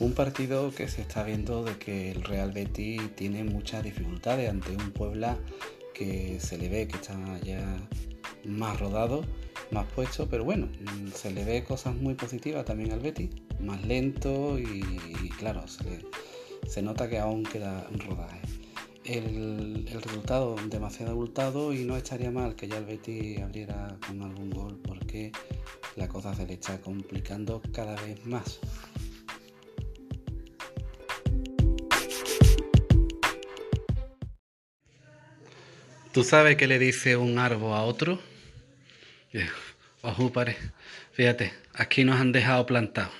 Un partido que se está viendo de que el Real Betis tiene muchas dificultades ante un Puebla que se le ve que está ya más rodado, más puesto, pero bueno, se le ve cosas muy positivas también al Betis, más lento y, claro, se, nota que aún queda rodaje. El, el, resultado demasiado abultado y no estaría mal que ya el Betis abriera con algún gol porque la cosa se le está complicando cada vez más. ¿Tú sabes qué le dice un árbol a otro? Ojo, pare. Fíjate, aquí nos han dejado plantados.